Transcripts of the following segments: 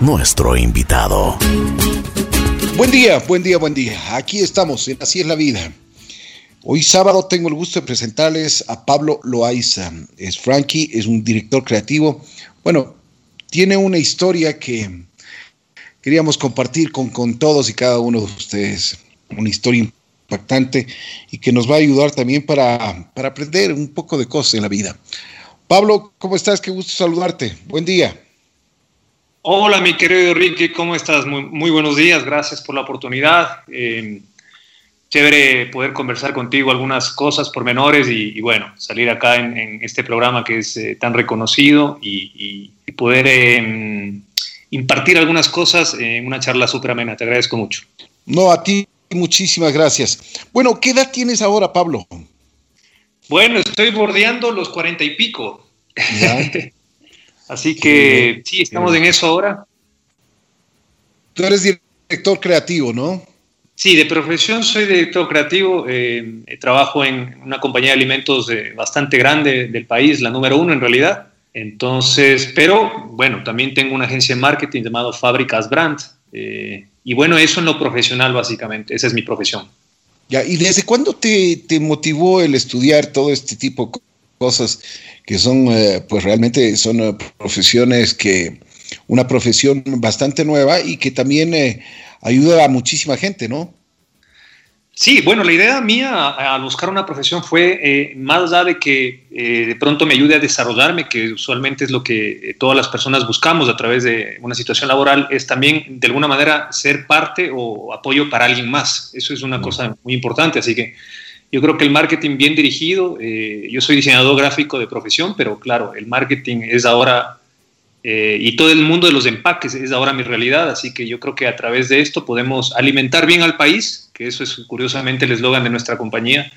nuestro invitado. Buen día, buen día, buen día. Aquí estamos en Así es la vida. Hoy sábado tengo el gusto de presentarles a Pablo Loaiza. Es Frankie, es un director creativo. Bueno, tiene una historia que queríamos compartir con, con todos y cada uno de ustedes. Una historia impactante y que nos va a ayudar también para, para aprender un poco de cosas en la vida. Pablo, ¿cómo estás? Qué gusto saludarte. Buen día. Hola, mi querido Ricky, ¿cómo estás? Muy, muy buenos días, gracias por la oportunidad. Eh, chévere poder conversar contigo algunas cosas pormenores y, y bueno, salir acá en, en, este programa que es eh, tan reconocido y, y poder eh, impartir algunas cosas en una charla súper amena. Te agradezco mucho. No, a ti muchísimas gracias. Bueno, ¿qué edad tienes ahora, Pablo? Bueno, estoy bordeando los cuarenta y pico. Así que sí, sí estamos en eso ahora. Tú eres director creativo, ¿no? Sí, de profesión soy director creativo. Eh, trabajo en una compañía de alimentos de, bastante grande del país, la número uno en realidad. Entonces, pero bueno, también tengo una agencia de marketing llamado Fábricas Brand. Eh, y bueno, eso en lo profesional básicamente, esa es mi profesión. Ya, ¿y desde cuándo te, te motivó el estudiar todo este tipo de cosas que son, eh, pues realmente son uh, profesiones que, una profesión bastante nueva y que también eh, ayuda a muchísima gente, ¿no? Sí, bueno, la idea mía al buscar una profesión fue eh, más allá de que eh, de pronto me ayude a desarrollarme, que usualmente es lo que eh, todas las personas buscamos a través de una situación laboral, es también de alguna manera ser parte o apoyo para alguien más. Eso es una cosa muy importante, así que yo creo que el marketing bien dirigido, eh, yo soy diseñador gráfico de profesión, pero claro, el marketing es ahora eh, y todo el mundo de los empaques es ahora mi realidad, así que yo creo que a través de esto podemos alimentar bien al país, que eso es curiosamente el eslogan de nuestra compañía,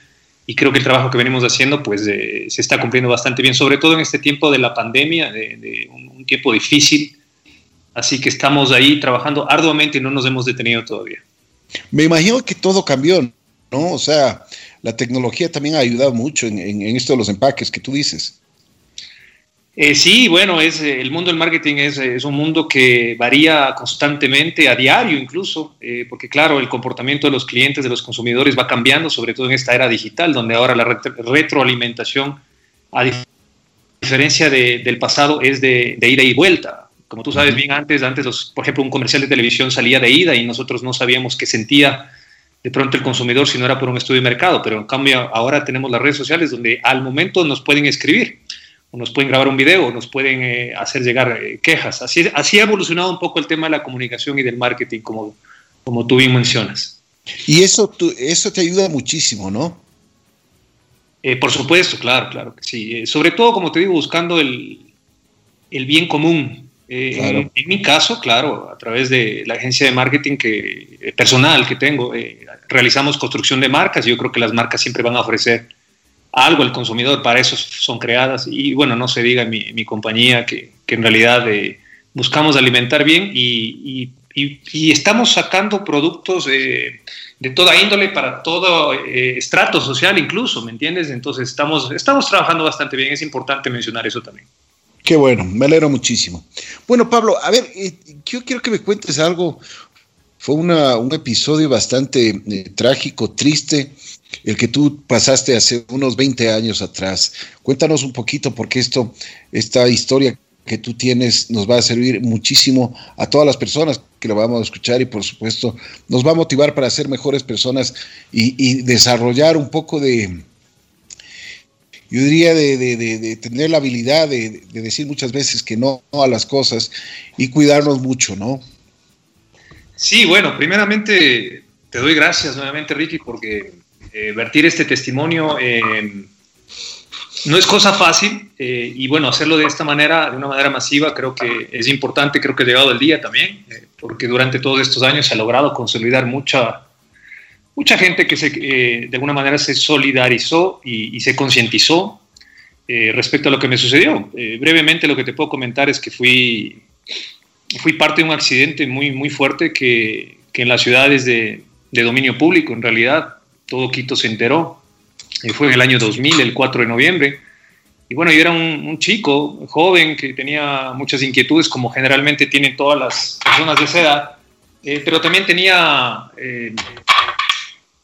y creo que el trabajo que venimos haciendo pues eh, se está cumpliendo bastante bien, sobre todo en este tiempo de la pandemia, de, de un, un, tiempo difícil, así que estamos ahí trabajando arduamente y no nos hemos detenido todavía. Me imagino que todo cambió, ¿no? O sea, la tecnología también ha ayudado mucho en, en, en esto de los empaques que tú dices. Eh, sí, bueno, es, el mundo del marketing es, es, un mundo que varía constantemente, a diario incluso, eh, porque claro, el comportamiento de los clientes, de los consumidores va cambiando, sobre todo en esta era digital, donde ahora la retroalimentación, a diferencia de, del pasado, es de, de, ida y vuelta. Como tú sabes bien antes, antes los, por ejemplo, un comercial de televisión salía de ida y nosotros no sabíamos qué sentía de pronto el consumidor si no era por un estudio de mercado, pero en cambio ahora tenemos las redes sociales donde al momento nos pueden escribir o nos pueden grabar un video, o nos pueden eh, hacer llegar eh, quejas. Así, así ha evolucionado un poco el tema de la comunicación y del marketing, como, como tú bien mencionas. Y eso, tú, eso te ayuda muchísimo, ¿no? Eh, por supuesto, claro, claro que sí. Sobre todo, como te digo, buscando el, el bien común. Claro. En, en, mi caso, claro, a través de la agencia de marketing que, personal que tengo, realizamos construcción de marcas. Yo creo que las marcas siempre van a ofrecer algo al consumidor, para eso son creadas. Y bueno, no se diga en mi, mi compañía que, que, en realidad eh, buscamos alimentar bien y, y, y, estamos sacando productos eh, de toda índole para todo eh, estrato social incluso, ¿me entiendes? Entonces estamos, estamos trabajando bastante bien, es importante mencionar eso también. Qué bueno, me alegro muchísimo. Bueno, Pablo, a ver, eh, yo quiero que me cuentes algo. Fue un episodio bastante eh, trágico, triste, el que tú pasaste hace unos 20 años atrás. Cuéntanos un poquito porque esto, esta historia que tú tienes nos va a servir muchísimo a todas las personas que lo vamos a escuchar y por supuesto nos va a motivar para ser mejores personas y desarrollar un poco de, yo diría de, de, de, tener la habilidad de, decir muchas veces que no, a las cosas y cuidarnos mucho, ¿no? Sí, bueno, primeramente te doy gracias nuevamente, Ricky, porque eh, vertir este testimonio eh, no es cosa fácil eh, y bueno, hacerlo de esta manera, de una manera masiva, creo que es importante, creo que ha llegado el día también, porque durante todos estos años se ha logrado consolidar mucha, mucha gente que se, eh, de alguna manera se solidarizó y, se concientizó respecto a lo que me sucedió. brevemente lo que te puedo comentar es que fui, fui parte de un accidente muy, muy fuerte que, que en las ciudades de, de dominio público, en realidad, todo Quito se enteró. Eh, fue en el año 2000, el 4 de noviembre. y bueno, yo era un, chico, joven, que tenía muchas inquietudes, como generalmente tienen todas las personas de esa edad, eh, pero también tenía,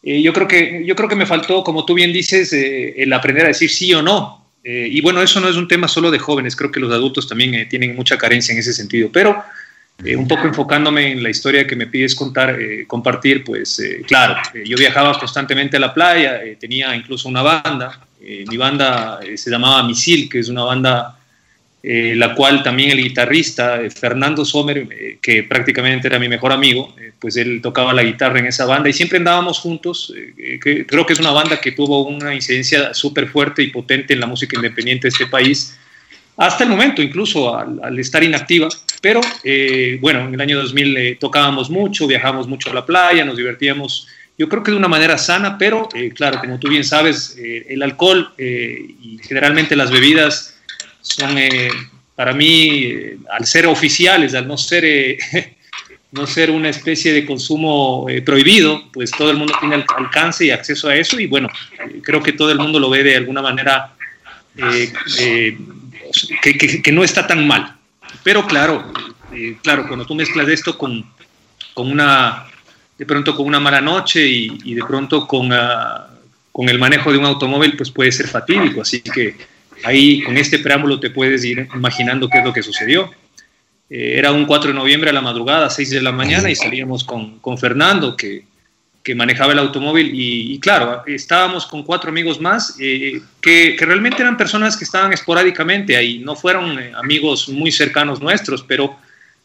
eh, eh, yo, creo que, yo creo que me faltó, como tú bien dices, el aprender a decir sí o no. y bueno, eso no es un tema solo de jóvenes, creo que los adultos también tienen mucha carencia en ese sentido, pero un poco enfocándome en la historia que me pides contar, compartir, pues claro, yo viajaba constantemente a la playa, tenía incluso una banda, eh, mi banda eh, se llamaba Misil, que es una banda eh, la cual también el guitarrista Fernando Sommer, que prácticamente era mi mejor amigo, pues él tocaba la guitarra en esa banda y siempre andábamos juntos. Creo que es una banda que tuvo una incidencia súper fuerte y potente en la música independiente de este país, hasta el momento, incluso al, estar inactiva. Pero bueno, en el año 2000 tocábamos mucho, viajábamos mucho a la playa, nos divertíamos yo creo que de una manera sana, pero eh, claro, como tú bien sabes, eh, el alcohol eh, y generalmente las bebidas son para mí, al ser oficiales, al no ser, no ser una especie de consumo prohibido, pues todo el mundo tiene alcance y acceso a eso y bueno, creo que todo el mundo lo ve de alguna manera que, que, no está tan mal. Pero claro, claro, cuando tú mezclas esto con, con una de pronto con una mala noche y, de pronto con, ah, con el manejo de un automóvil, pues puede ser fatídico. Así que ahí con este preámbulo te puedes ir imaginando qué es lo que sucedió. Eh, era un 4 de noviembre a la madrugada, 6 de la mañana, y salíamos con, con Fernando, que, que, manejaba el automóvil, y, claro, estábamos con cuatro amigos más, eh, que, realmente eran personas que estaban esporádicamente ahí, no fueron eh, amigos muy cercanos nuestros, pero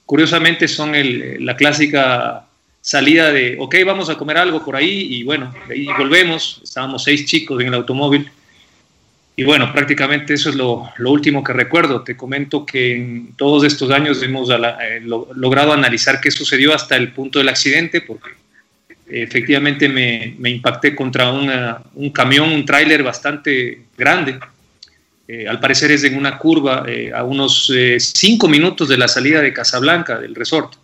curiosamente son el, la clásica salida de, ok, vamos a comer algo por ahí y bueno, ahí volvemos, estábamos seis chicos en el automóvil y bueno, prácticamente eso es lo, último que recuerdo. Te comento que en todos estos años hemos eh, logrado analizar qué sucedió hasta el punto del accidente porque efectivamente me, impacté contra un camión, un tráiler bastante grande. Eh, al parecer es en una curva eh, a unos cinco minutos de la salida de Casablanca, del resort.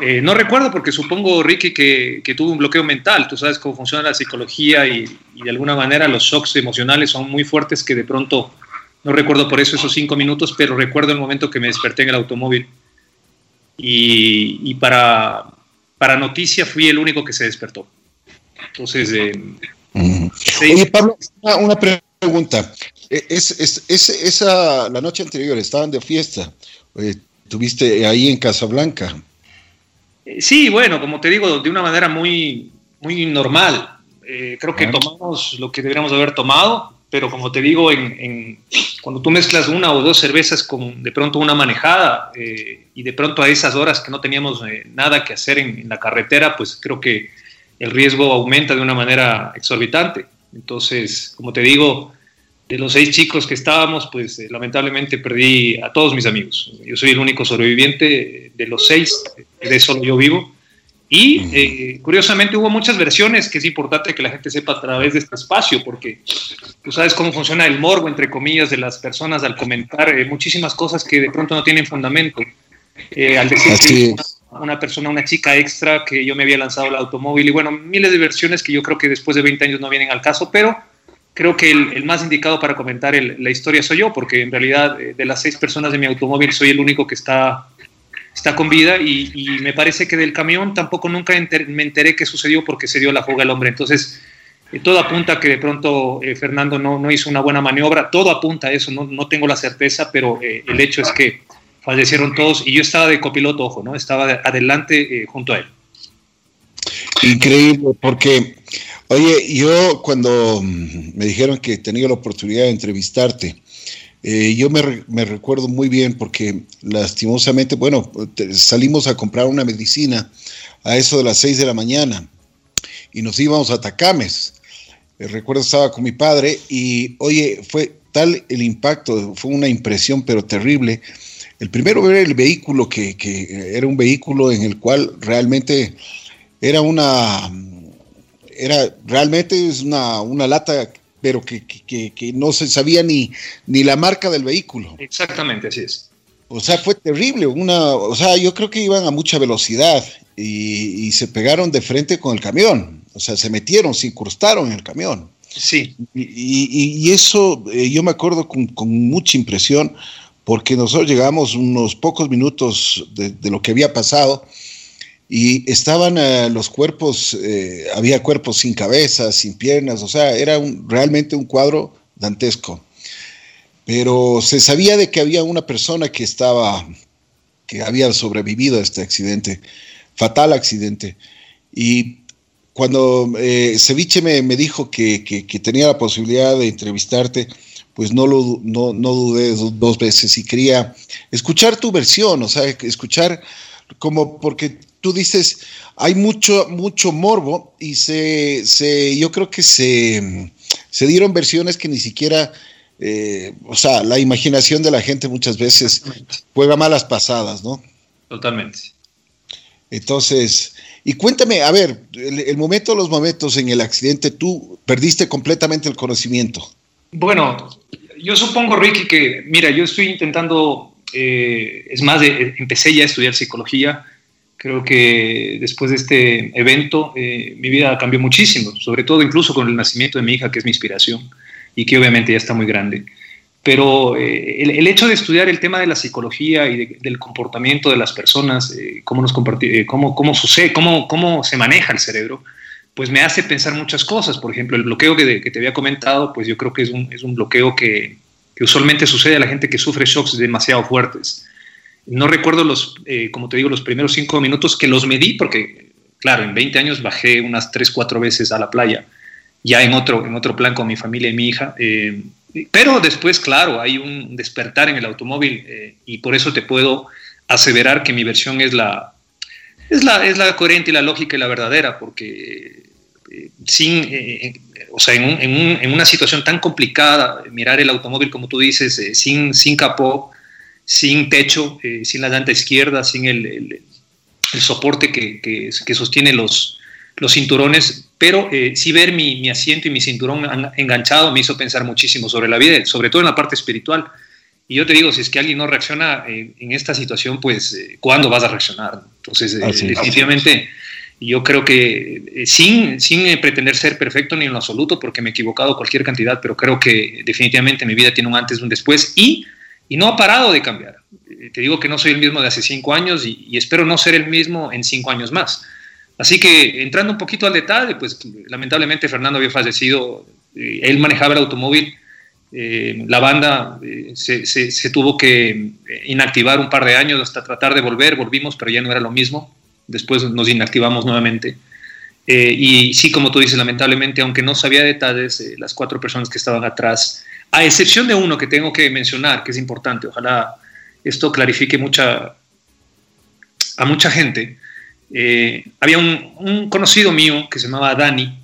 Eh, no recuerdo porque supongo, Ricky, que, que, tuvo un bloqueo mental. Tú sabes cómo funciona la psicología y, de alguna manera los shocks emocionales son muy fuertes que de pronto, no recuerdo por eso esos cinco minutos, pero recuerdo el momento que me desperté en el automóvil. Y, para, para noticia fui el único que se despertó. Entonces... Eh, Oye, Pablo, una, pregunta. E, es, es, es, esa, la noche anterior estaban de fiesta. Eh, tuviste ahí en Casablanca. Eh, sí, bueno, como te digo, de una manera muy, muy normal. Eh, creo que tomamos lo que deberíamos haber tomado, pero como te digo, en, cuando tú mezclas una o dos cervezas con de pronto una manejada eh, y de pronto a esas horas que no teníamos nada que hacer en, la carretera, pues creo que el riesgo aumenta de una manera exorbitante. Entonces, como te digo, de los seis chicos que estábamos, pues lamentablemente perdí a todos mis amigos. Yo soy el único sobreviviente de los seis, de eso yo vivo. Y eh, curiosamente hubo muchas versiones que es importante que la gente sepa a través de este espacio, porque tú sabes cómo funciona el morbo, entre comillas, de las personas al comentar eh, muchísimas cosas que de pronto no tienen fundamento. Eh, al decir que una persona, una chica extra, que yo me había lanzado el automóvil, y bueno, miles de versiones que yo creo que después de 20 años no vienen al caso, pero creo que el, más indicado para comentar la historia soy yo, porque en realidad de las seis personas de mi automóvil soy el único que está está con vida y, me parece que del camión tampoco nunca me enteré qué sucedió porque se dio la fuga al hombre. Entonces, eh, todo apunta a que de pronto eh, Fernando no, no, hizo una buena maniobra, todo apunta a eso, no, no tengo la certeza, pero eh, el hecho es que fallecieron todos y yo estaba de copiloto, ojo, ¿no? Estaba adelante junto a él. Increíble, porque, oye, yo cuando me dijeron que tenía la oportunidad de entrevistarte, eh, yo me, recuerdo muy bien porque lastimosamente, bueno, salimos a comprar una medicina a eso de las 6 de la mañana y nos íbamos a Tacames. Eh, recuerdo estaba con mi padre y, oye, fue tal el impacto, fue una impresión pero terrible. El primero ver el vehículo, que, que era un vehículo en el cual realmente era una, era realmente es una, una lata pero que, no se sabía ni, ni la marca del vehículo. Exactamente, así es. O sea, fue terrible. Una, o sea, yo creo que iban a mucha velocidad y, se pegaron de frente con el camión. O sea, se metieron, se incrustaron en el camión. Sí. Y, eso eh, yo me acuerdo con, mucha impresión, porque nosotros llegamos unos pocos minutos de, lo que había pasado y estaban eh, los cuerpos, eh, había cuerpos sin cabeza, sin piernas, o sea, era realmente un cuadro dantesco. Pero se sabía de que había una persona que estaba, que había sobrevivido a este accidente, fatal accidente. Y cuando eh, Ceviche me, dijo que, tenía la posibilidad de entrevistarte, pues no, lo, no, dudé dos veces y quería escuchar tu versión, o sea, escuchar como porque tú dices, hay mucho, mucho morbo y se, se yo creo que se, se dieron versiones que ni siquiera, eh, o sea, la imaginación de la gente muchas veces juega malas pasadas, ¿no? Totalmente. Entonces, y cuéntame, a ver, el, momento de los momentos en el accidente, tú perdiste completamente el conocimiento. Bueno, yo supongo, Ricky, que, mira, yo estoy intentando, eh, es más, empecé ya a estudiar psicología. Creo que después de este evento eh, mi vida cambió muchísimo, sobre todo incluso con el nacimiento de mi hija, que es mi inspiración y que obviamente ya está muy grande. Pero eh, el, hecho de estudiar el tema de la psicología y del comportamiento de las personas, eh, cómo, nos eh, cómo, cómo, sucede, cómo, cómo se maneja el cerebro, pues me hace pensar muchas cosas. Por ejemplo, el bloqueo que, que te había comentado, pues yo creo que es un, es un bloqueo que, que, usualmente sucede a la gente que sufre shocks demasiado fuertes. No recuerdo los, como te digo, los primeros cinco minutos que los medí, porque, claro, en 20 años bajé unas 3, 4 veces a la playa, ya en otro, en otro plan con mi familia y mi hija. Pero después, claro, hay un despertar en el automóvil eh, y por eso te puedo aseverar que mi versión es la, es la, es la coherente y la lógica y la verdadera, porque eh, sin, eh, o sea, en, en, una situación tan complicada, mirar el automóvil, como tú dices, sin, sin capó, sin techo, sin la llanta izquierda, sin el, el, el soporte que, que, que sostiene los, los cinturones, pero eh, sí ver mi, asiento y mi cinturón enganchado me hizo pensar muchísimo sobre la vida, sobre todo en la parte espiritual. Y yo te digo, si es que alguien no reacciona eh, en esta situación, pues eh, ¿cuándo vas a reaccionar? Entonces, definitivamente, yo creo que sin, sin pretender ser perfecto ni en lo absoluto, porque me he equivocado cualquier cantidad, pero creo que definitivamente mi vida tiene un antes y un después y, y no ha parado de cambiar. te digo que no soy el mismo de hace cinco años y espero no ser el mismo en cinco años más Así que entrando un poquito al detalle, pues lamentablemente Fernando había fallecido, eh, él manejaba el automóvil, eh, la banda eh, se, tuvo que inactivar un par de años hasta tratar de volver, volvimos, pero ya no era lo mismo, después nos inactivamos nuevamente. y sí, como tú dices, lamentablemente, aunque no sabía detalles, las cuatro personas que estaban atrás, a excepción de uno que tengo que mencionar, que es importante, ojalá esto clarifique a mucha gente, eh, había un, conocido mío que se llamaba Dani,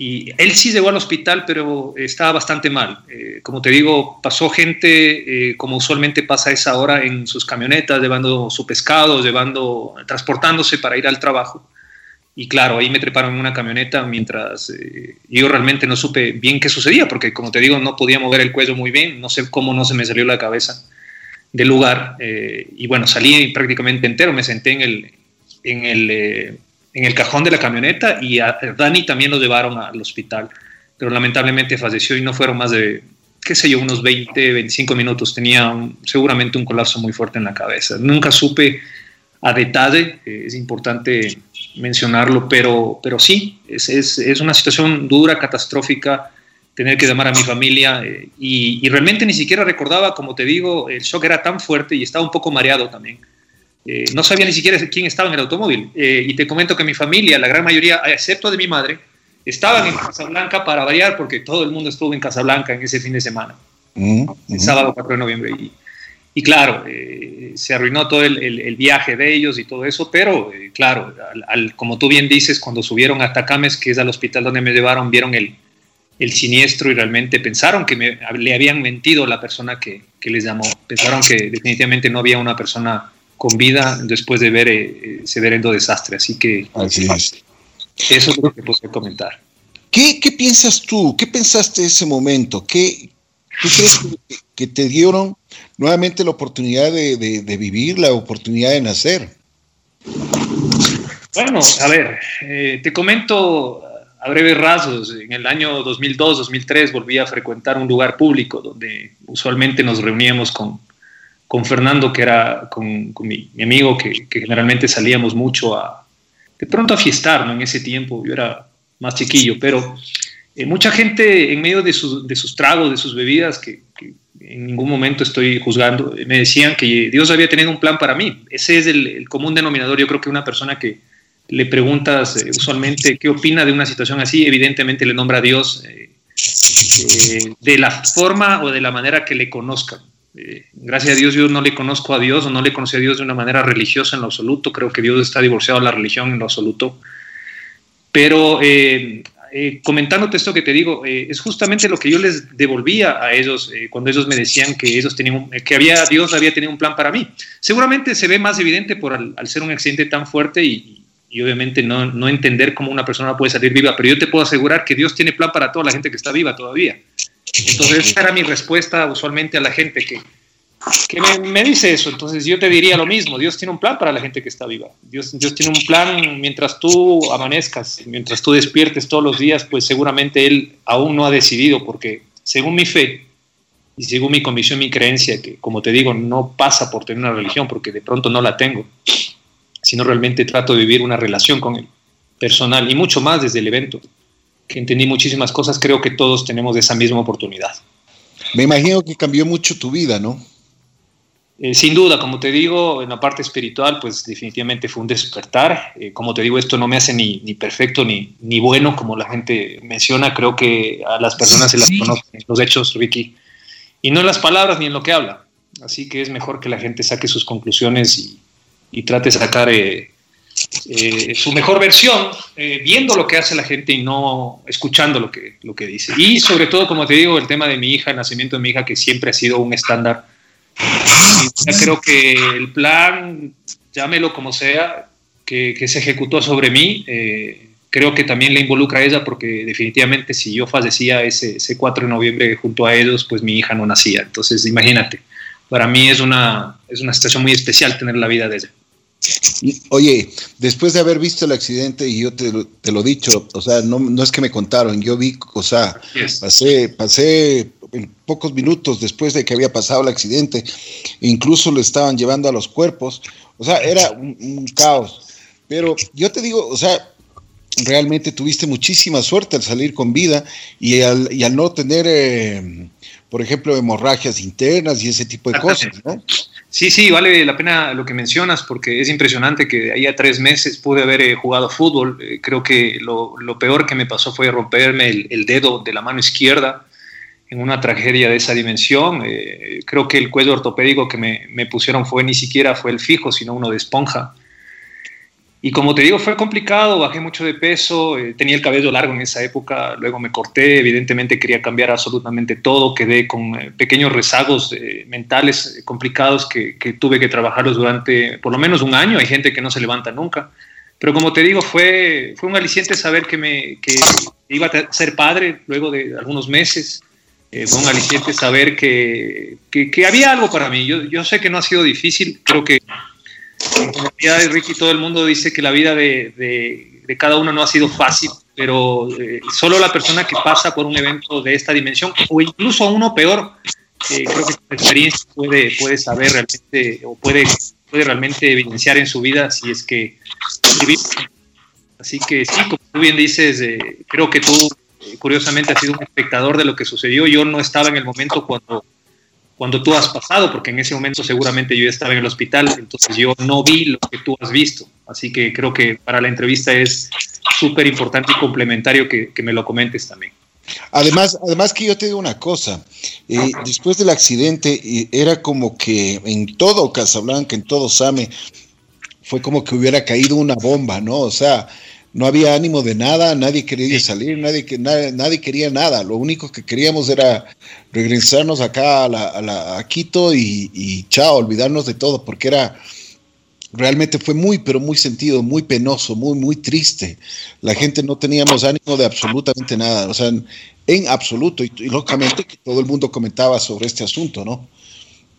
y él sí llegó al hospital, pero estaba bastante mal. Eh, como te digo, pasó gente, eh, como usualmente pasa esa hora, en sus camionetas, llevando su pescado, llevando, transportándose para ir al trabajo. Y claro, ahí me treparon en una camioneta mientras yo realmente no supe bien qué sucedía, porque como te digo, no podía mover el cuello muy bien, no sé cómo no se me salió la cabeza del lugar. y bueno, salí prácticamente entero, me senté en el, en el, eh, en el cajón de la camioneta y a Dani también lo llevaron al hospital, pero lamentablemente falleció y no fueron más de, qué sé yo, unos 20, 25 minutos. Tenía seguramente un colapso muy fuerte en la cabeza. Nunca supe a detalle, eh, es importante mencionarlo, pero, pero sí, es, es, es, una situación dura, catastrófica, tener que llamar a mi familia eh, y, y, realmente ni siquiera recordaba, como te digo, el shock era tan fuerte y estaba un poco mareado también. Eh, no sabía ni siquiera quién estaba en el automóvil. Eh, y te comento que mi familia, la gran mayoría, excepto de mi madre, estaban en Casablanca para variar, porque todo el mundo estuvo en Casablanca en ese fin de semana, mm, el sábado 4 de noviembre. Y, claro, eh, se arruinó todo el, viaje de ellos y todo eso, pero claro, como tú bien dices, cuando subieron a Tacames, que es al hospital donde me llevaron, vieron el, siniestro y realmente pensaron que le habían mentido la persona que, que les llamó. Pensaron que definitivamente no había una persona con vida después de ver eh, ese verendo desastre. Así que Así es. eso es lo que puedo comentar. ¿Qué, ¿Qué, piensas tú? ¿Qué pensaste ese momento? ¿Qué, ¿Tú crees que, te dieron nuevamente la oportunidad de, de, vivir, la oportunidad de nacer? Bueno, a ver, eh, te comento a breves rasgos, en el año 2002, 2003 volví a frecuentar un lugar público donde usualmente nos reuníamos con, con Fernando, que era con, mi, amigo, que, generalmente salíamos mucho a, de pronto a fiestar, ¿no? En ese tiempo, yo era más chiquillo, pero eh, mucha gente en medio de, sus tragos, de sus bebidas, que, en ningún momento estoy juzgando, me decían que Dios había tenido un plan para mí. Ese es el, común denominador. Yo creo que una persona que le preguntas eh, usualmente qué opina de una situación así, evidentemente le nombra a Dios eh, de la forma o de la manera que le conozcan. gracias a Dios yo no le conozco a Dios o no le conocí a Dios de una manera religiosa en lo absoluto. Creo que Dios está divorciado de la religión en lo absoluto. Pero eh, comentándote esto que te digo, eh, es justamente lo que yo les devolvía a ellos eh, cuando ellos me decían que ellos tenían que había Dios había tenido un plan para mí. Seguramente se ve más evidente por al, ser un accidente tan fuerte y, y obviamente no, no, entender cómo una persona puede salir viva, pero yo te puedo asegurar que Dios tiene plan para toda la gente que está viva todavía. Entonces esa era mi respuesta usualmente a la gente que que me, dice eso. Entonces yo te diría lo mismo. Dios tiene un plan para la gente que está viva. Dios, Dios tiene un plan mientras tú amanezcas, mientras tú despiertes todos los días, pues seguramente Él aún no ha decidido, porque según mi fe y según mi convicción, mi creencia, que como te digo, no pasa por tener una religión, porque de pronto no la tengo, sino realmente trato de vivir una relación con Él, personal, y mucho más desde el evento, que entendí muchísimas cosas, creo que todos tenemos esa misma oportunidad. Me imagino que cambió mucho tu vida, ¿no? Eh, sin duda, como te digo, en la parte espiritual, pues definitivamente fue un despertar. Eh, como te digo, esto no me hace ni, ni perfecto ni, ni, bueno, como la gente menciona. Creo que a las personas se las conocen los hechos, Ricky, y no en las palabras ni en lo que habla. Así que es mejor que la gente saque sus conclusiones y, y trate de sacar eh, su mejor versión, viendo lo que hace la gente y no escuchando lo que, lo que dice. Y sobre todo, como te digo, el tema de mi hija, el nacimiento de mi hija, que siempre ha sido un estándar ya creo que el plan, llámelo como sea, que, se ejecutó sobre mí, eh, creo que también le involucra a ella porque definitivamente si yo fallecía ese, ese 4 de noviembre junto a ellos, pues mi hija no nacía. Entonces imagínate, para mí es una, es una situación muy especial tener la vida de ella. Oye, después de haber visto el accidente, y yo te, te lo he dicho, o sea, no, no, es que me contaron, yo vi, o sea, pasé, pasé en pocos minutos después de que había pasado el accidente, incluso lo estaban llevando a los cuerpos, o sea, era un, caos. Pero yo te digo, o sea, realmente tuviste muchísima suerte al salir con vida y al, y al no tener, eh, por ejemplo, hemorragias internas y ese tipo de cosas, ¿no? Sí, sí, vale la pena lo que mencionas porque es impresionante que de ahí a tres meses pude haber eh, jugado fútbol. Eh, creo que lo, lo, peor que me pasó fue romperme el, el, dedo de la mano izquierda en una tragedia de esa dimensión. Eh, creo que el cuello ortopédico que me, me, pusieron fue ni siquiera fue el fijo, sino uno de esponja. Y como te digo, fue complicado, bajé mucho de peso, eh, tenía el cabello largo en esa época, luego me corté, evidentemente quería cambiar absolutamente todo, quedé con eh, pequeños rezagos mentales complicados que, que, tuve que trabajarlos durante por lo menos un año, hay gente que no se levanta nunca. Pero como te digo, fue, fue un aliciente saber que, me, que iba a ser padre luego de algunos meses, eh, un aliciente saber que, que, había algo para mí. Yo, yo, sé que no ha sido difícil, creo que en comunidad de Ricky todo el mundo dice que la vida de, de, cada uno no ha sido fácil, pero eh, solo la persona que pasa por un evento de esta dimensión, o incluso uno peor, eh, creo que su experiencia puede, puede saber realmente, o puede, puede realmente evidenciar en su vida si es que... Así que sí, como tú bien dices, creo que tú curiosamente ha sido un espectador de lo que sucedió. Yo no estaba en el momento cuando, cuando tú has pasado, porque en ese momento seguramente yo ya estaba en el hospital, entonces yo no vi lo que tú has visto. Así que creo que para la entrevista es súper importante y complementario que, me lo comentes también. Además, además que yo te digo una cosa, eh, después del accidente eh, era como que en todo Casablanca, en todo Same, fue como que hubiera caído una bomba, ¿no? O sea, no había ánimo de nada, nadie quería salir, nadie, nadie, nadie, quería nada. Lo único que queríamos era regresarnos acá a, la, a, Quito y, y, chao, olvidarnos de todo, porque era realmente fue muy, pero muy sentido, muy penoso, muy, muy triste. La gente no teníamos ánimo de absolutamente nada, o sea, en, absoluto, y, y lógicamente todo el mundo comentaba sobre este asunto, ¿no?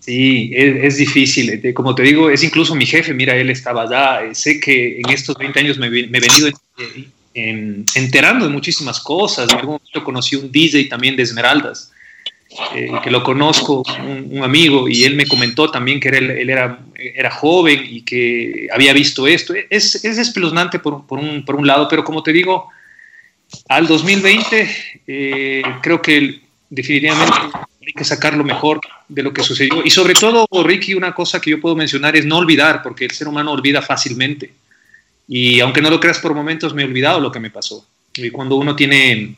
Sí, es, difícil. Eh, como te digo, es incluso mi jefe, mira, él estaba allá. Eh, sé que en estos 20 años me, he venido enterando de muchísimas cosas. En algún momento conocí un DJ también de Esmeraldas, eh, que lo conozco, un, amigo, y él me comentó también que él, era, era, joven y que había visto esto. Es, es espeluznante por, por, un, por un lado, pero como te digo, al 2020 eh, creo que definitivamente hay que sacar lo mejor de lo que sucedió. Y sobre todo, Ricky, una cosa que yo puedo mencionar es no olvidar, porque el ser humano olvida fácilmente. Y aunque no lo creas por momentos, me he olvidado lo que me pasó. Y cuando uno tiene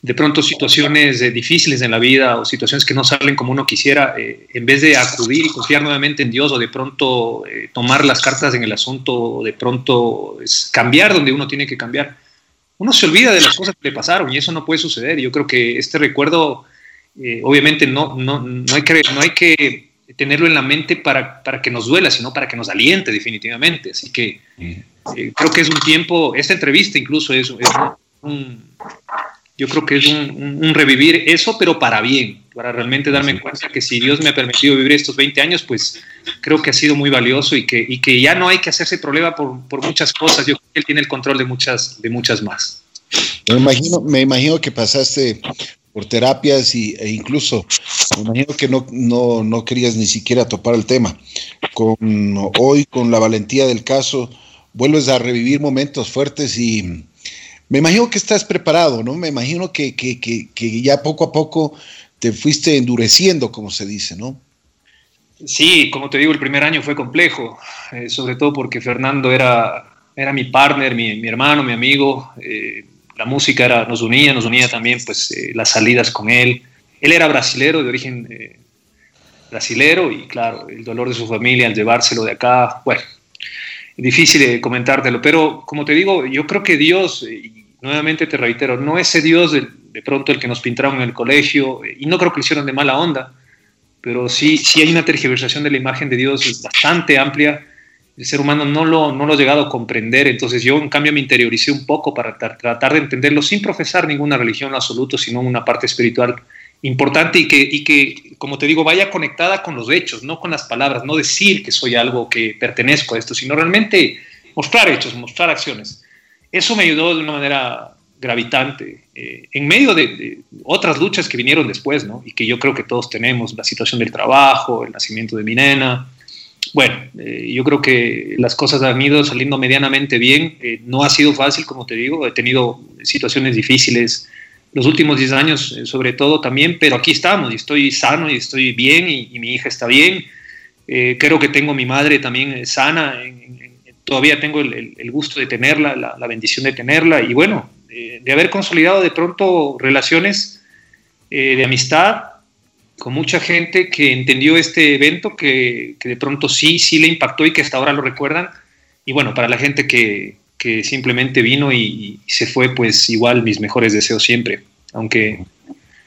de pronto situaciones eh, difíciles en la vida o situaciones que no salen como uno quisiera, eh, en vez de acudir y confiar nuevamente en Dios o de pronto eh, tomar las cartas en el asunto o de pronto es cambiar donde uno tiene que cambiar, uno se olvida de las cosas que le pasaron y eso no puede suceder. Yo creo que este recuerdo, obviamente no, no, no, hay que, no hay que tenerlo en la mente para, para, que nos duela, sino para que nos aliente definitivamente. Así que eh, creo que es un tiempo, esta entrevista incluso es, un, yo creo que es un, revivir eso, pero para bien, para realmente darme cuenta que si Dios me ha permitido vivir estos 20 años, pues creo que ha sido muy valioso y que, y que ya no hay que hacerse problema por, por muchas cosas. Yo creo que Él tiene el control de muchas, de muchas más. Me imagino, me imagino que pasaste por terapias y, e incluso me imagino que no, no, no, querías ni siquiera topar el tema. Hoy, con la valentía del caso, vuelves a revivir momentos fuertes y me imagino que estás preparado, ¿no? Me imagino que, que, que, ya poco a poco te fuiste endureciendo, como se dice, ¿no? Sí, como te digo, el primer año fue complejo, eh, sobre todo porque Fernando era, era mi partner, mi, mi hermano, mi amigo. Eh, la música era, nos unía, nos unía también pues eh, las salidas con él. Él era brasilero, de origen eh, brasilero, y claro, el dolor de su familia al llevárselo de acá, bueno, difícil de comentártelo, pero como te digo, yo creo que Dios, y nuevamente te reitero, no ese Dios de, de pronto el que nos pintaron en el colegio, y no creo que lo hicieron de mala onda, pero sí, sí hay una tergiversación de la imagen de Dios bastante amplia, el ser humano no lo, no lo ha llegado a comprender, entonces yo en cambio me interioricé un poco para tratar de entenderlo sin profesar ninguna religión en absoluto, sino una parte espiritual importante y que, y que, como te digo, vaya conectada con los hechos, no con las palabras, no decir que soy algo que pertenezco a esto, sino realmente mostrar hechos, mostrar acciones. Eso me ayudó de una manera gravitante, eh, en medio de, de, otras luchas que vinieron después, ¿no? Y que yo creo que todos tenemos, la situación del trabajo, el nacimiento de mi nena, bueno, eh, yo creo que las cosas han ido saliendo medianamente bien. Eh, no ha sido fácil, como te digo, he tenido situaciones difíciles los últimos 10 años, eh, sobre todo también, pero aquí estamos y estoy sano y estoy bien y, mi hija está bien. creo que tengo mi madre también sana, todavía tengo el, gusto de tenerla, la, la, bendición de tenerla y bueno, de haber consolidado de pronto relaciones de amistad con mucha gente que entendió este evento, que, que, de pronto sí, sí le impactó y que hasta ahora lo recuerdan. Y bueno, para la gente que, que simplemente vino y, y, se fue, pues igual mis mejores deseos siempre. Aunque,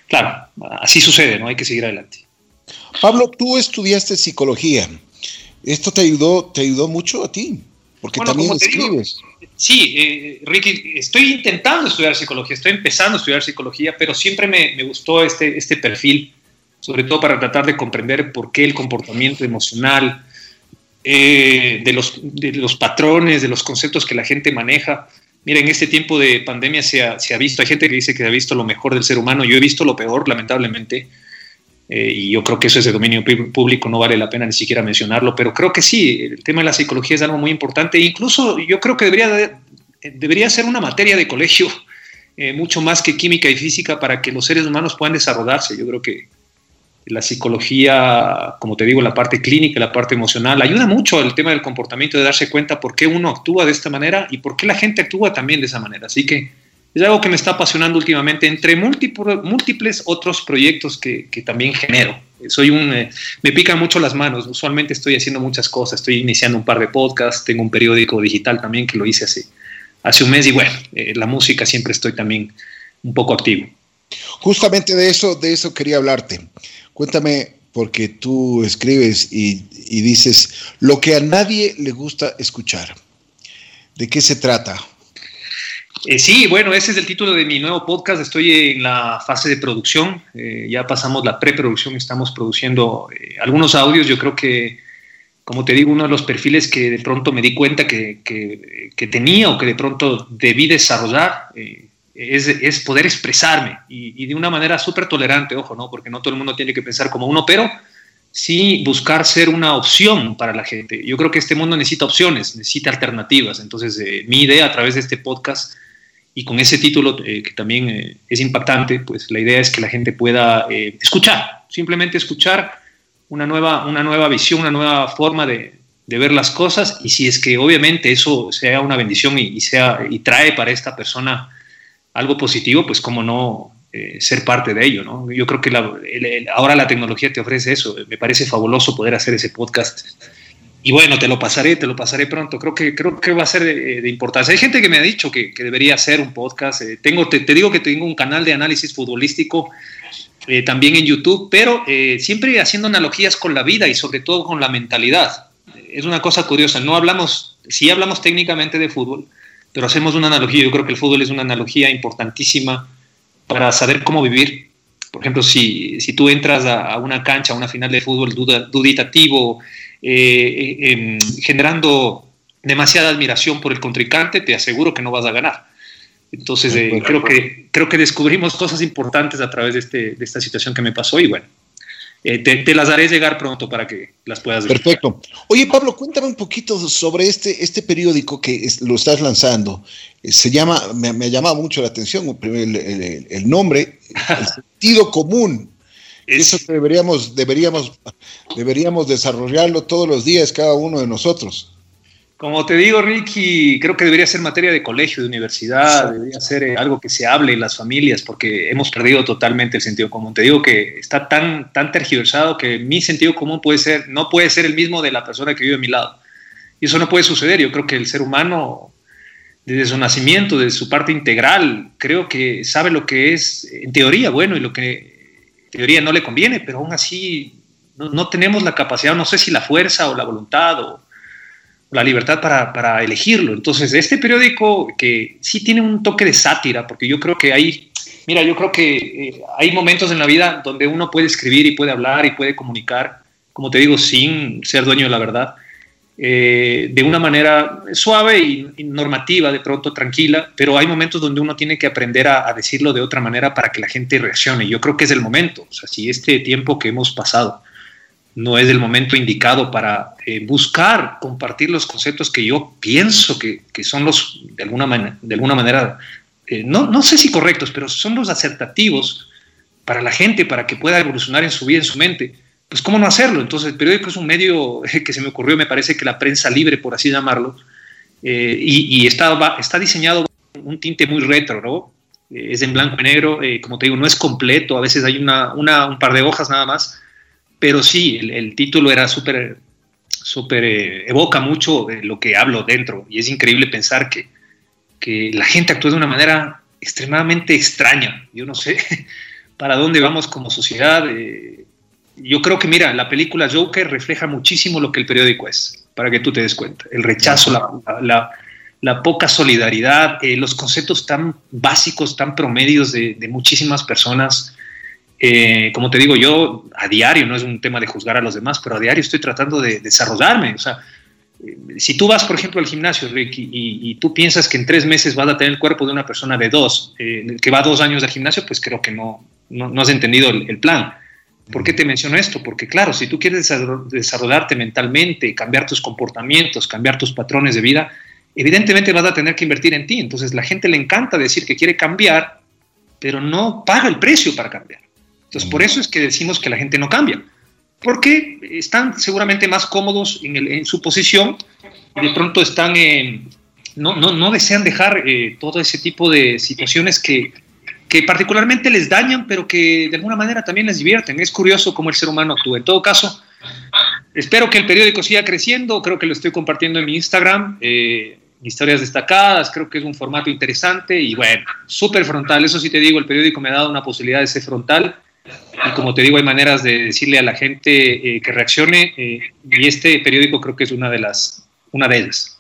claro, así sucede, ¿no? Hay que seguir adelante. Pablo, tú estudiaste psicología. ¿Esto te ayudó, te ayudó mucho a ti? Porque bueno, también escribes. Digo, sí, eh, Ricky, estoy intentando estudiar psicología, estoy empezando a estudiar psicología, pero siempre me, me gustó este, este perfil sobre todo para tratar de comprender por qué el comportamiento emocional, eh, de, los, de, los, patrones, de los conceptos que la gente maneja. Mira, en este tiempo de pandemia se ha, se ha, visto, hay gente que dice que ha visto lo mejor del ser humano, yo he visto lo peor, lamentablemente, eh, y yo creo que eso es de dominio público, no vale la pena ni siquiera mencionarlo, pero creo que sí, el tema de la psicología es algo muy importante, incluso yo creo que debería, debería ser una materia de colegio, eh, mucho más que química y física, para que los seres humanos puedan desarrollarse. Yo creo que la psicología, como te digo, la parte clínica, la parte emocional, ayuda mucho al tema del comportamiento, de darse cuenta por qué uno actúa de esta manera y por qué la gente actúa también de esa manera. Así que es algo que me está apasionando últimamente, entre múltiples otros proyectos que, también genero. Soy un, eh, me pican mucho las manos, usualmente estoy haciendo muchas cosas, estoy iniciando un par de podcasts, tengo un periódico digital también que lo hice hace, hace un mes y bueno, eh, la música siempre estoy también un poco activo. Justamente de eso, de eso quería hablarte. Cuéntame, porque tú escribes y, y, dices lo que a nadie le gusta escuchar. ¿De qué se trata? Eh, sí, bueno, ese es el título de mi nuevo podcast. Estoy en la fase de producción. Eh, ya pasamos la preproducción, estamos produciendo eh, algunos audios. Yo creo que como te digo, uno de los perfiles que de pronto me di cuenta que, tenía o que de pronto debí desarrollar eh, es, poder expresarme y, de una manera súper tolerante, ojo, ¿no? Porque no todo el mundo tiene que pensar como uno, pero sí buscar ser una opción para la gente. Yo creo que este mundo necesita opciones, necesita alternativas. Entonces, eh, mi idea a través de este podcast y con ese título eh, que también es impactante, pues la idea es que la gente pueda escuchar, simplemente escuchar una nueva, una nueva visión, una nueva forma de, ver las cosas y si es que obviamente eso sea una bendición y, sea, y trae para esta persona algo positivo, pues cómo no eh, ser parte de ello, ¿no? Yo creo que ahora la tecnología te ofrece eso, me parece fabuloso poder hacer ese podcast. Y bueno, te lo pasaré, te lo pasaré pronto. Creo que, creo que va a ser de, importancia. Hay gente que me ha dicho que, debería hacer un podcast. Eh, tengo, te, te, digo que tengo un canal de análisis futbolístico eh, también en YouTube, pero eh, siempre haciendo analogías con la vida y sobre todo con la mentalidad. Es una cosa curiosa, no hablamos, sí hablamos técnicamente de fútbol, pero hacemos una analogía, yo creo que el fútbol es una analogía importantísima para saber cómo vivir. Por ejemplo, si, si tú entras a, una cancha, a una final de fútbol duditativo, eh, em, generando demasiada admiración por el contrincante, te aseguro que no vas a ganar. Entonces, eh, creo, que, creo que descubrimos cosas importantes a través de, este, de esta situación que me pasó y bueno, eh, te, las haré llegar pronto para que las puedas ver. Perfecto. Oye, Pablo, cuéntame un poquito sobre este, este periódico que lo estás lanzando. Eh, se llama, me, ha llamado mucho la atención el, el, nombre, el sentido común. Eso deberíamos, deberíamos, deberíamos desarrollarlo todos los días, cada uno de nosotros. Como te digo, Ricky, creo que debería ser materia de colegio, de universidad, debería ser eh, algo que se hable en las familias, porque hemos perdido totalmente el sentido común. Te digo que está tan, tan tergiversado que mi sentido común puede ser, no puede ser el mismo de la persona que vive a mi lado. Y eso no puede suceder. Yo creo que el ser humano, desde su nacimiento, desde su parte integral, creo que sabe lo que es, en teoría, bueno, y lo que en teoría no le conviene, pero aún así no, no tenemos la capacidad, no sé si la fuerza o la voluntad o la libertad para, elegirlo. Entonces, este periódico que sí tiene un toque de sátira, porque yo creo que hay, mira, yo creo que eh, hay momentos en la vida donde uno puede escribir y puede hablar y puede comunicar, como te digo, sin ser dueño de la verdad, eh, de una manera suave y, normativa, de pronto tranquila, pero hay momentos donde uno tiene que aprender a, a, decirlo de otra manera para que la gente reaccione. Yo creo que es el momento, o sea, si este tiempo que hemos pasado no es el momento indicado para eh, buscar compartir los conceptos que yo pienso que, son los, de alguna, de alguna manera, eh, no, no, sé si correctos, pero son los acertativos para la gente, para que pueda evolucionar en su vida, en su mente. Pues cómo no hacerlo. Entonces el periódico es un medio que se me ocurrió, me parece que la prensa libre, por así llamarlo, eh, y, está, está diseñado un tinte muy retro, ¿no? es en blanco y negro, como te digo, no es completo, a veces hay una, una, un par de hojas nada más, pero sí, el, título era súper, súper, eh, evoca mucho lo que hablo dentro y es increíble pensar que, que la gente actúa de una manera extremadamente extraña. Yo no sé para dónde vamos como sociedad. Eh, yo creo que, mira, la película Joker refleja muchísimo lo que el periódico es, para que tú te des cuenta. El rechazo, la, la, poca solidaridad, eh, los conceptos tan básicos, tan promedios de muchísimas personas. Eh, como te digo, yo a diario, no es un tema de juzgar a los demás, pero a diario estoy tratando de desarrollarme. O sea, eh, si tú vas, por ejemplo, al gimnasio, Rick, y, tú piensas que en tres meses vas a tener el cuerpo de una persona de dos, eh, que va dos años al gimnasio, pues creo que no, no, has entendido el, plan. ¿Por qué te menciono esto? Porque claro, si tú quieres desarrollarte mentalmente, cambiar tus comportamientos, cambiar tus patrones de vida, evidentemente vas a tener que invertir en ti. Entonces la gente le encanta decir que quiere cambiar, pero no paga el precio para cambiar. Entonces, por eso es que decimos que la gente no cambia, porque están seguramente más cómodos en, su posición y de pronto están, no, no, no, desean dejar eh, todo ese tipo de situaciones que, que particularmente les dañan, pero que de alguna manera también les divierten. Es curioso cómo el ser humano actúa. En todo caso, espero que el periódico siga creciendo, creo que lo estoy compartiendo en mi Instagram. Eh, historias destacadas, creo que es un formato interesante y bueno, súper frontal, eso sí te digo, el periódico me ha dado una posibilidad de ser frontal y como te digo, hay maneras de decirle a la gente eh, que reaccione eh, y este periódico creo que es una de las, una de ellas.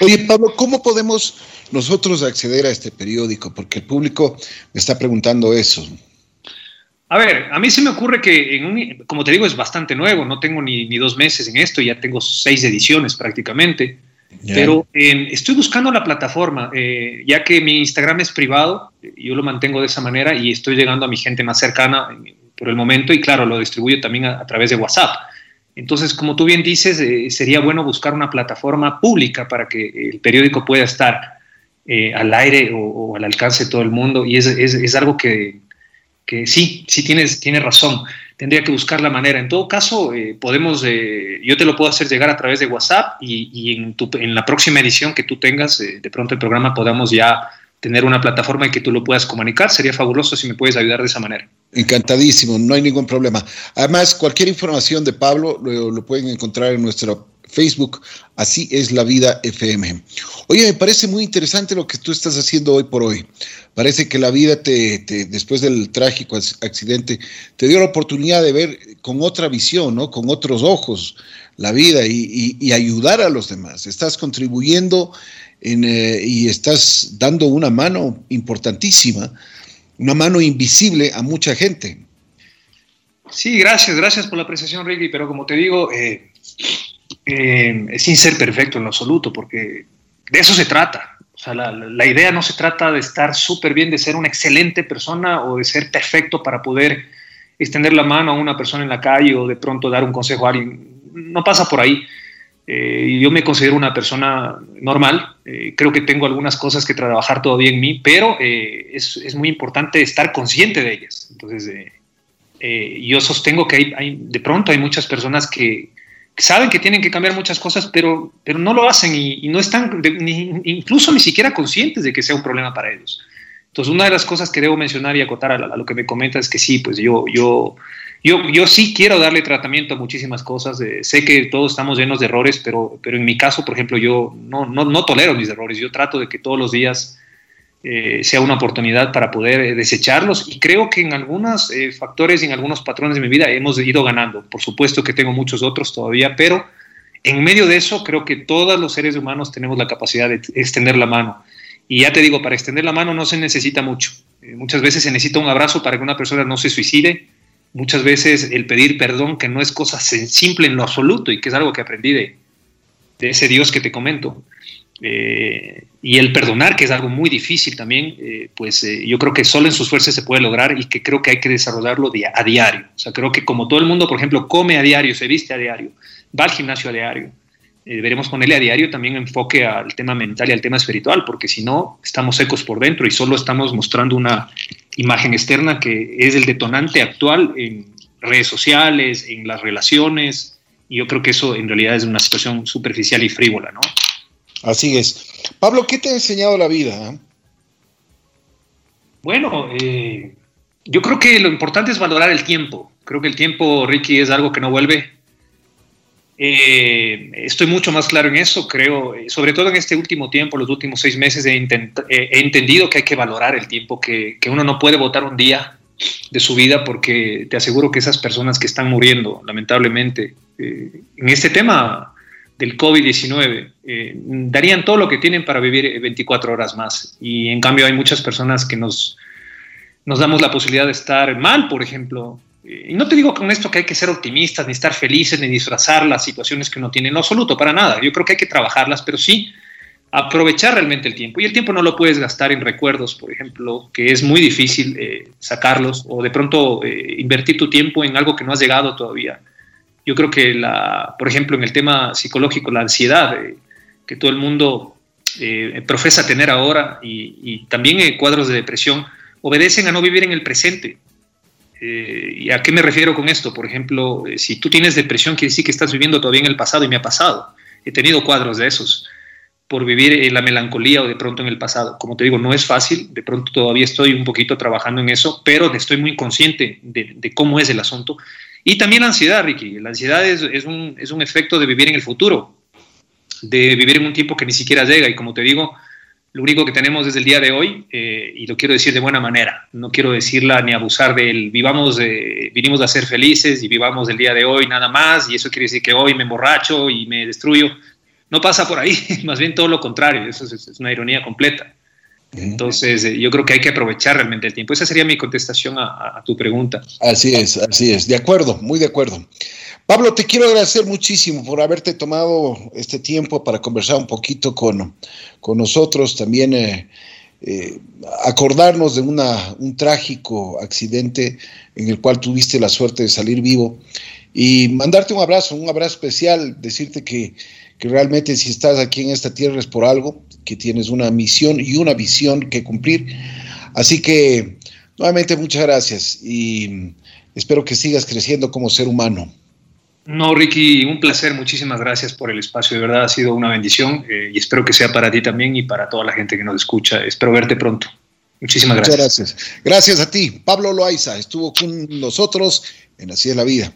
Oye, Pablo, ¿cómo podemos nosotros acceder a este periódico? Porque el público me está preguntando eso. A ver, a mí se me ocurre que, en como te digo, es bastante nuevo, no tengo ni, ni, dos meses en esto, ya tengo seis ediciones prácticamente, pero eh, estoy buscando la plataforma, eh, ya que mi Instagram es privado, yo lo mantengo de esa manera y estoy llegando a mi gente más cercana por el momento y claro, lo distribuyo también a, través de WhatsApp. Entonces, como tú bien dices, eh, sería bueno buscar una plataforma pública para que el periódico pueda estar al aire o, al alcance de todo el mundo y es, es, es algo que que sí, sí tienes, tienes razón. Tendría que buscar la manera. En todo caso, eh, podemos, eh, yo te lo puedo hacer llegar a través de WhatsApp y, en, la próxima edición que tú tengas, eh, de pronto el programa podamos ya tener una plataforma en que tú lo puedas comunicar. Sería fabuloso si me puedes ayudar de esa manera. Encantadísimo, no hay ningún problema. Además, cualquier información de Pablo lo, lo pueden encontrar en nuestro Facebook, así es la vida FM. Oye, me parece muy interesante lo que tú estás haciendo hoy por hoy. Parece que la vida te, después del trágico accidente, te dio la oportunidad de ver con otra visión, ¿no? Con otros ojos la vida y, ayudar a los demás. Estás contribuyendo eh, y estás dando una mano importantísima, una mano invisible a mucha gente. Sí, gracias, gracias por la apreciación, Ricky, pero como te digo, eh, eh, sin ser perfecto en lo absoluto, porque de eso se trata. O sea, la, idea no se trata de estar súper bien, de ser una excelente persona o de ser perfecto para poder extender la mano a una persona en la calle o de pronto dar un consejo a alguien. No pasa por ahí. Eh, yo me considero una persona normal. Eh, creo que tengo algunas cosas que trabajar todavía en mí, pero eh, es, es, muy importante estar consciente de ellas. Entonces, yo sostengo que hay, hay, de pronto hay muchas personas que, saben que tienen que cambiar muchas cosas, pero, pero no lo hacen y, no están incluso ni siquiera conscientes de que sea un problema para ellos. Entonces, una de las cosas que debo mencionar y acotar a, lo que me comentas es que sí, pues yo, yo, yo, yo sí quiero darle tratamiento a muchísimas cosas. Eh, sé que todos estamos llenos de errores, pero, pero en mi caso, por ejemplo, yo no, no, no tolero mis errores. Yo trato de que todos los días eh, sea una oportunidad para poder eh, desecharlos y creo que en algunos eh, factores y en algunos patrones de mi vida hemos ido ganando. Por supuesto que tengo muchos otros todavía, pero en medio de eso creo que todos los seres humanos tenemos la capacidad de extender la mano. Y ya te digo, para extender la mano no se necesita mucho. muchas veces se necesita un abrazo para que una persona no se suicide. Muchas veces el pedir perdón, que no es cosa simple en lo absoluto y que es algo que aprendí de, de ese Dios que te comento. Eh, y el perdonar, que es algo muy difícil también, eh, pues eh, yo creo que solo en sus fuerzas se puede lograr y que creo que hay que desarrollarlo a diario. O sea, creo que como todo el mundo, por ejemplo, come a diario, se viste a diario, va al gimnasio a diario, deberemos ponerle a diario también enfoque al tema mental y al tema espiritual, porque si no, estamos secos por dentro y solo estamos mostrando una imagen externa que es el detonante actual en redes sociales, en las relaciones, y yo creo que eso en realidad es una situación superficial y frívola, ¿no? Así es. Pablo, ¿qué te ha enseñado la vida? Ah? Bueno, eh, yo creo que lo importante es valorar el tiempo. Creo que el tiempo, Ricky, es algo que no vuelve. Eh, estoy mucho más claro en eso, creo, eh, sobre todo en este último tiempo, los últimos seis meses, he, entendido que hay que valorar el tiempo, que, uno no puede votar un día de su vida porque te aseguro que esas personas que están muriendo, lamentablemente, en este tema del COVID-19, eh, darían todo lo que tienen para vivir 24 horas más. Y en cambio hay muchas personas que nos, nos damos la posibilidad de estar mal, por ejemplo. y no te digo con esto que hay que ser optimistas, ni estar felices, ni disfrazar las situaciones que uno tiene, en lo absoluto, para nada. Yo creo que hay que trabajarlas, pero sí aprovechar realmente el tiempo. Y el tiempo no lo puedes gastar en recuerdos, por ejemplo, que es muy difícil eh, sacarlos, o de pronto eh, invertir tu tiempo en algo que no has llegado todavía. Yo creo que, la, por ejemplo, en el tema psicológico, la ansiedad eh, que todo el mundo eh, profesa tener ahora y, también eh, cuadros de depresión obedecen a no vivir en el presente. ¿Y a qué me refiero con esto? Por ejemplo, si tú tienes depresión, quiere decir que estás viviendo todavía en el pasado y me ha pasado. He tenido cuadros de esos por vivir en la melancolía o de pronto en el pasado. Como te digo, no es fácil, de pronto todavía estoy un poquito trabajando en eso, pero estoy muy consciente de, de cómo es el asunto y también la ansiedad, Ricky. La ansiedad es, es, un, es, un, efecto de vivir en el futuro, de vivir en un tiempo que ni siquiera llega. Y como te digo, lo único que tenemos desde el día de hoy, eh, y lo quiero decir de buena manera, no quiero decirla ni abusar del vivamos, de, vinimos a ser felices y vivamos el día de hoy nada más, y eso quiere decir que hoy me emborracho y me destruyo. No pasa por ahí, más bien todo lo contrario, eso es, es una ironía completa. Entonces, eh, yo creo que hay que aprovechar realmente el tiempo. Esa sería mi contestación a, tu pregunta. Así es, así es. De acuerdo, muy de acuerdo. Pablo, te quiero agradecer muchísimo por haberte tomado este tiempo para conversar un poquito con, con nosotros. También eh, eh, acordarnos de una, un trágico accidente en el cual tuviste la suerte de salir vivo y mandarte un abrazo, un abrazo especial, decirte que, que realmente si estás aquí en esta tierra es por algo, que tienes una misión y una visión que cumplir. Así que, nuevamente, muchas gracias y espero que sigas creciendo como ser humano. No, Ricky, un placer, muchísimas gracias por el espacio, de verdad ha sido una bendición eh, y espero que sea para ti también y para toda la gente que nos escucha. Espero verte pronto. Muchísimas gracias. Muchas gracias. Gracias a ti. Pablo Loaiza estuvo con nosotros en Así es la vida.